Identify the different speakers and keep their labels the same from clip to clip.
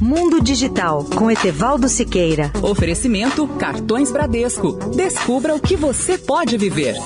Speaker 1: Mundo Digital com Etevaldo Siqueira.
Speaker 2: Oferecimento Cartões Bradesco. Descubra o que você pode viver.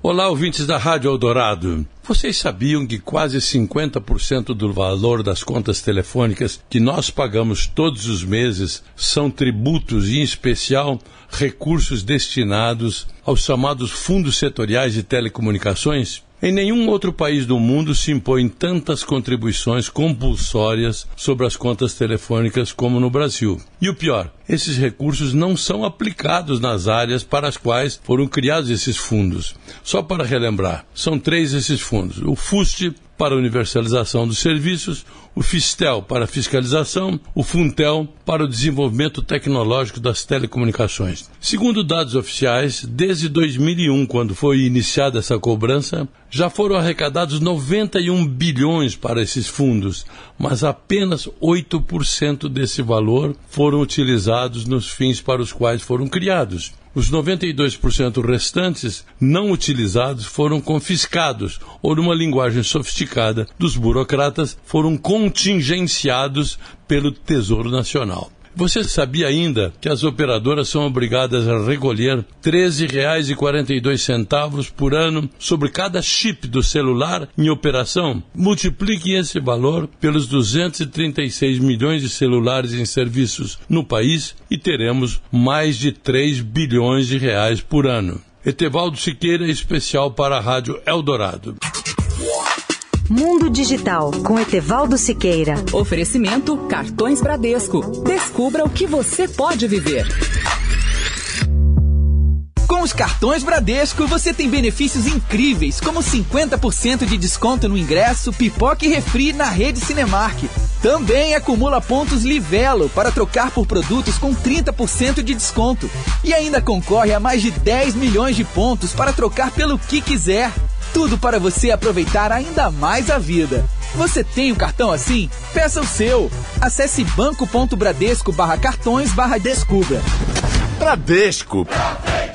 Speaker 3: Olá, ouvintes da Rádio Eldorado. Vocês sabiam que quase 50% do valor das contas telefônicas que nós pagamos todos os meses são tributos e, em especial, recursos destinados aos chamados fundos setoriais de telecomunicações? Em nenhum outro país do mundo se impõem tantas contribuições compulsórias sobre as contas telefônicas como no Brasil. E o pior, esses recursos não são aplicados nas áreas para as quais foram criados esses fundos. Só para relembrar, são três esses fundos: o FUST, para universalização dos serviços, o Fistel para fiscalização, o Funtel para o desenvolvimento tecnológico das telecomunicações. Segundo dados oficiais, desde 2001, quando foi iniciada essa cobrança, já foram arrecadados 91 bilhões para esses fundos, mas apenas 8% desse valor foram utilizados nos fins para os quais foram criados. Os 92% restantes não utilizados foram confiscados ou, numa linguagem sofisticada dos burocratas, foram contingenciados pelo Tesouro Nacional. Você sabia ainda que as operadoras são obrigadas a recolher R$ 13,42 por ano sobre cada chip do celular em operação? Multiplique esse valor pelos 236 milhões de celulares em serviços no país e teremos mais de 3 bilhões de reais por ano. Etevaldo Siqueira, especial para a Rádio Eldorado.
Speaker 1: Mundo Digital com Etevaldo Siqueira.
Speaker 2: Oferecimento Cartões Bradesco. Descubra o que você pode viver.
Speaker 4: Com os cartões Bradesco, você tem benefícios incríveis, como 50% de desconto no ingresso, pipoca e refri na rede Cinemark. Também acumula pontos Livelo para trocar por produtos com 30% de desconto. E ainda concorre a mais de 10 milhões de pontos para trocar pelo que quiser. Tudo para você aproveitar ainda mais a vida. Você tem um cartão assim? Peça o seu. Acesse banco.bradesco barra cartões barra descubra.
Speaker 5: Bradesco. Bradesco.